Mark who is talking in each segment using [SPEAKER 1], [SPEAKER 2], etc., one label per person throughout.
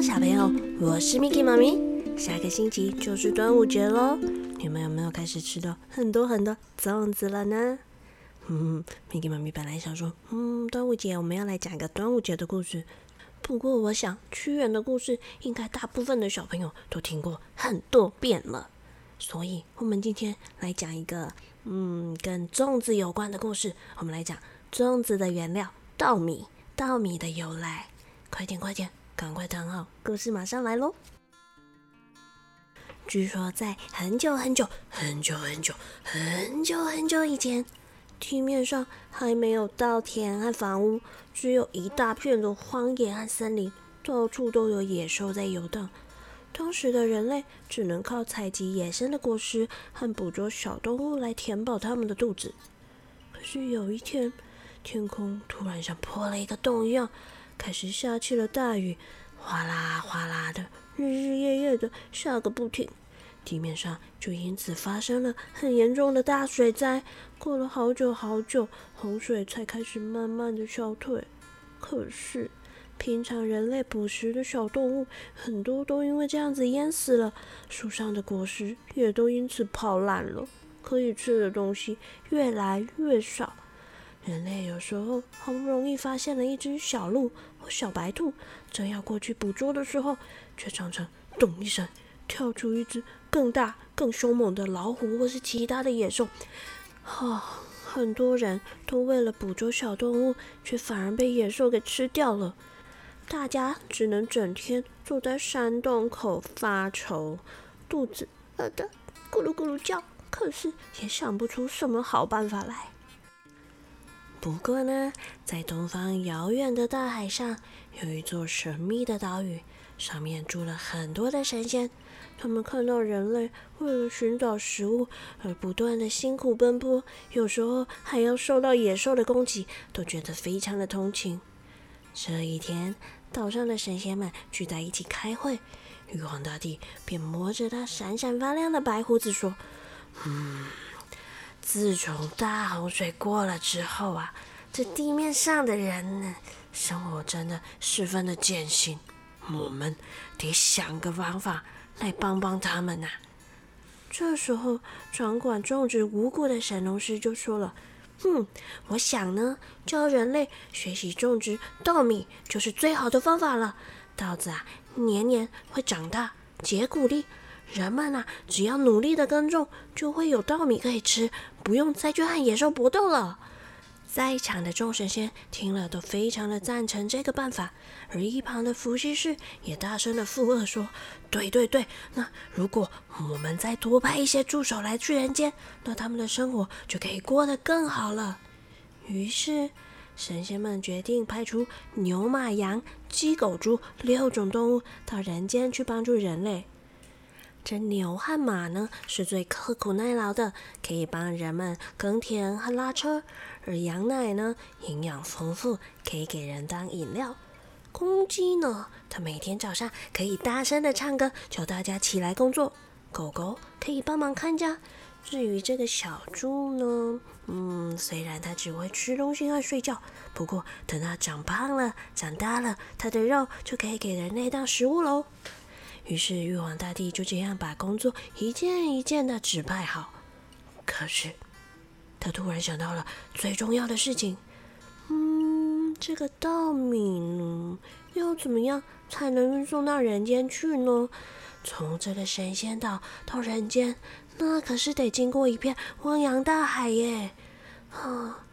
[SPEAKER 1] 小朋友，我是 Miki 妈咪。下个星期就是端午节喽，你们有没有开始吃到很多很多粽子了呢？嗯，Miki 妈咪本来想说，嗯，端午节我们要来讲一个端午节的故事。不过我想，屈原的故事应该大部分的小朋友都听过很多遍了，所以我们今天来讲一个，嗯，跟粽子有关的故事。我们来讲粽子的原料——稻米，稻米的由来。快点，快点，赶快躺好，故事马上来喽！据说在很久很久很久很久很久很久以前，地面上还没有稻田和房屋，只有一大片的荒野和森林，到处都有野兽在游荡。当时的人类只能靠采集野生的果实和捕捉小动物来填饱他们的肚子。可是有一天，天空突然像破了一个洞一样。开始下起了大雨，哗啦哗啦的，日日夜夜的下个不停，地面上就因此发生了很严重的大水灾。过了好久好久，洪水才开始慢慢的消退。可是，平常人类捕食的小动物很多都因为这样子淹死了，树上的果实也都因此泡烂了，可以吃的东西越来越少。人类有时候好不容易发现了一只小鹿或小白兔，正要过去捕捉的时候，却常常咚一声跳出一只更大、更凶猛的老虎或是其他的野兽。啊，很多人都为了捕捉小动物，却反而被野兽给吃掉了。大家只能整天坐在山洞口发愁，肚子饿得咕噜咕噜叫，可是也想不出什么好办法来。不过呢，在东方遥远的大海上，有一座神秘的岛屿，上面住了很多的神仙。他们看到人类为了寻找食物而不断的辛苦奔波，有时候还要受到野兽的攻击，都觉得非常的同情。这一天，岛上的神仙们聚在一起开会，玉皇大帝便摸着他闪闪发亮的白胡子说：“嗯。”自从大洪水过了之后啊，这地面上的人呢，生活真的十分的艰辛。我们得想个方法来帮帮他们呐。这时候，掌管种植五谷的神农氏就说了：“嗯，我想呢，教人类学习种植稻米就是最好的方法了。稻子啊，年年会长大结谷粒。”人们呐，只要努力的耕种，就会有稻米可以吃，不用再去和野兽搏斗了。在场的众神仙听了都非常的赞成这个办法，而一旁的伏羲氏也大声的附和说：“对对对，那如果我们再多派一些助手来去人间，那他们的生活就可以过得更好了。”于是神仙们决定派出牛、马、羊、鸡、狗、猪六种动物到人间去帮助人类。这牛和马呢，是最刻苦耐劳的，可以帮人们耕田和拉车；而羊奶呢，营养丰富，可以给人当饮料。公鸡呢，它每天早上可以大声的唱歌，叫大家起来工作。狗狗可以帮忙看家。至于这个小猪呢，嗯，虽然它只会吃东西和睡觉，不过等它长胖了、长大了，它的肉就可以给人类当食物喽。于是玉皇大帝就这样把工作一件一件的指派好。可是他突然想到了最重要的事情，嗯，这个稻米呢，要怎么样才能运送到人间去呢？从这个神仙岛到人间，那可是得经过一片汪洋大海耶！啊。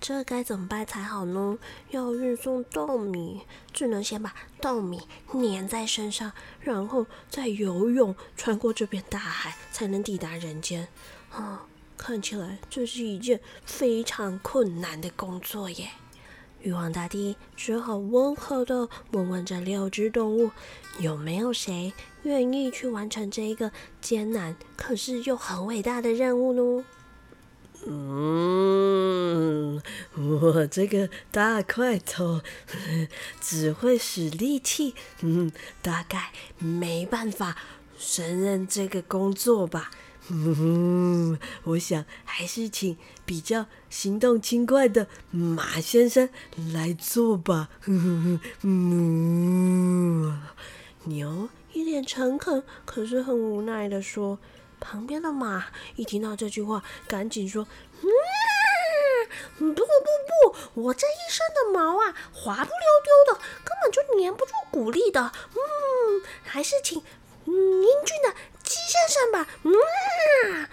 [SPEAKER 1] 这该怎么办才好呢？要运送稻米，只能先把稻米粘在身上，然后再游泳穿过这片大海，才能抵达人间。啊，看起来这是一件非常困难的工作耶！玉皇大帝只好温和的问问这六只动物，有没有谁愿意去完成这一个艰难可是又很伟大的任务呢？
[SPEAKER 2] 嗯，我这个大块头只会使力气，嗯，大概没办法胜任这个工作吧。嗯，我想还是请比较行动轻快的马先生来做吧。嗯，
[SPEAKER 1] 牛一脸诚恳，可是很无奈的说。旁边的马一听到这句话，赶紧说：“不不不不，我这一身的毛啊，滑不溜丢的，根本就粘不住谷粒的。嗯，还是请嗯英俊的鸡先生吧。”嗯，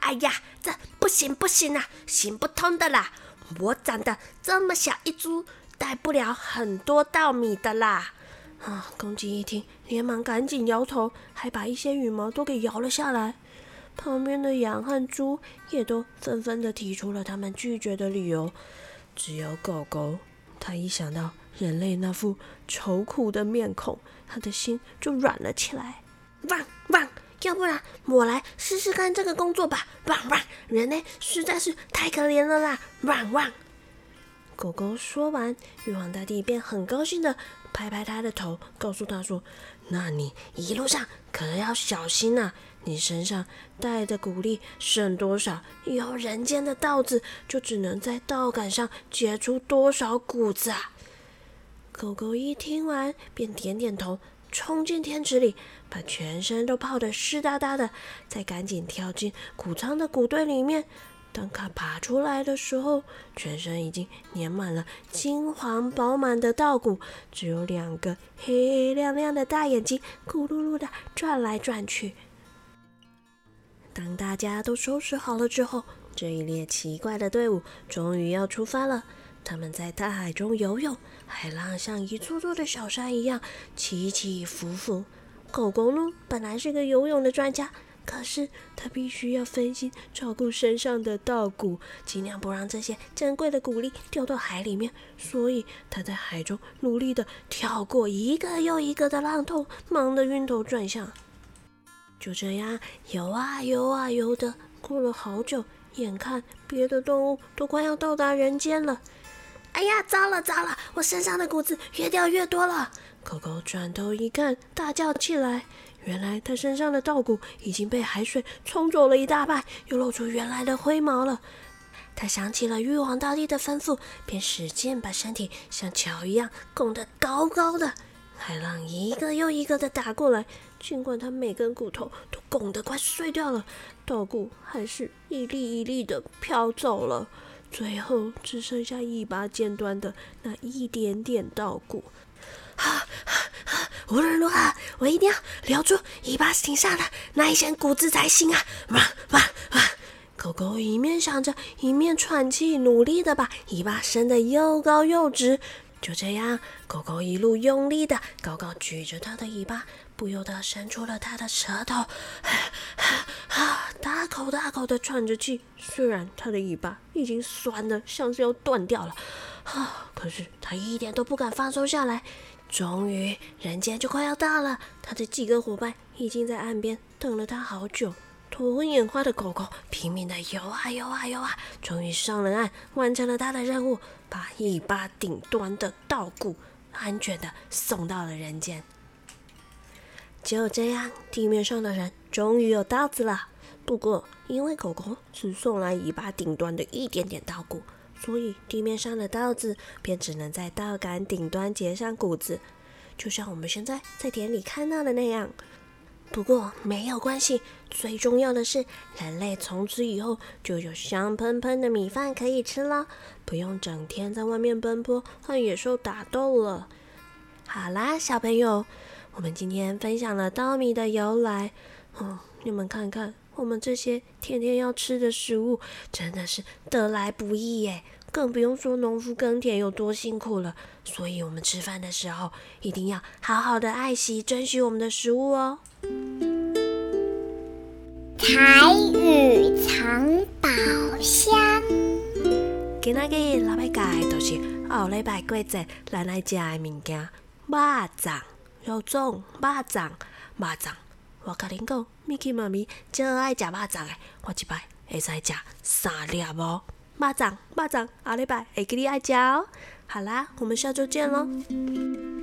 [SPEAKER 3] 哎呀，这不行不行啊，行不通的啦！我长得这么小一株，带不了很多稻米的啦。
[SPEAKER 1] 啊！公鸡一听，连忙赶紧摇头，还把一些羽毛都给摇了下来。旁边的羊和猪也都纷纷的提出了他们拒绝的理由。只有狗狗，它一想到人类那副愁苦的面孔，它的心就软了起来。
[SPEAKER 3] 汪汪！要不然我来试试看这个工作吧。汪汪！人类实在是太可怜了啦。汪汪！
[SPEAKER 1] 狗狗说完，玉皇大帝便很高兴的。拍拍他的头，告诉他说：“那你一路上可要小心呐！你身上带的谷粒剩多少，以后人间的稻子就只能在稻杆上结出多少谷子啊！”狗狗一听完，便点点头，冲进天池里，把全身都泡得湿哒哒的，再赶紧跳进谷仓的谷堆里面。当他爬出来的时候，全身已经粘满了金黄饱满的稻谷，只有两个黑亮亮的大眼睛咕噜噜的转来转去。当大家都收拾好了之后，这一列奇怪的队伍终于要出发了。他们在大海中游泳，海浪像一座座的小山一样起起伏伏。狗狗呢，本来是个游泳的专家。可是他必须要分心照顾身上的稻谷，尽量不让这些珍贵的谷粒掉到海里面。所以他在海中努力的跳过一个又一个的浪头，忙得晕头转向。就这样游啊游啊游的，过了好久，眼看别的动物都快要到达人间了。
[SPEAKER 3] 哎呀，糟了糟了，我身上的谷子越掉越多了！
[SPEAKER 1] 狗狗转头一看，大叫起来。原来他身上的稻谷已经被海水冲走了一大半，又露出原来的灰毛了。他想起了玉皇大帝的吩咐，便使劲把身体像桥一样拱得高高的。海浪一个又一个的打过来，尽管他每根骨头都拱得快碎掉了，稻谷还是一粒一粒的飘走了，最后只剩下一把尖端的那一点点稻谷。
[SPEAKER 3] 啊啊！无论如何，我一定要留住尾巴顶上的那一些骨子才行啊！哇哇哇！
[SPEAKER 1] 狗狗一面想着，一面喘气，努力的把尾巴伸得又高又直。就这样，狗狗一路用力的高高举着它的尾巴，不由得伸出了它的舌头，啊，大口大口的喘着气。虽然它的尾巴已经酸的像是要断掉了，啊，可是它一点都不敢放松下来。终于，人间就快要到了。他的几个伙伴已经在岸边等了他好久。头昏眼花的狗狗拼命的游啊游啊游啊，终于上了岸，完成了他的任务，把尾巴顶端的稻谷安全的送到了人间。就这样，地面上的人终于有稻子了。不过，因为狗狗只送来尾巴顶端的一点点稻谷。所以地面上的稻子便只能在稻杆顶端结上谷子，就像我们现在在田里看到的那样。不过没有关系，最重要的是人类从此以后就有香喷喷的米饭可以吃了，不用整天在外面奔波和野兽打斗了。好啦，小朋友，我们今天分享了稻米的由来。哦，你们看看。我们这些天天要吃的食物真的是得来不易耶，更不用说农夫耕田有多辛苦了。所以，我们吃饭的时候一定要好好的爱惜、珍惜我们的食物哦。
[SPEAKER 4] 台语藏宝箱，
[SPEAKER 1] 今仔日老拜介就是后礼拜过节咱来食的物件：肉粽、肉粽、肉粽、肉粽。我甲恁讲，米奇妈咪最爱食肉粽的，我一摆会使食三粒哦。肉粽，肉粽，下礼拜会给你爱食哦。好啦，我们下周见喽。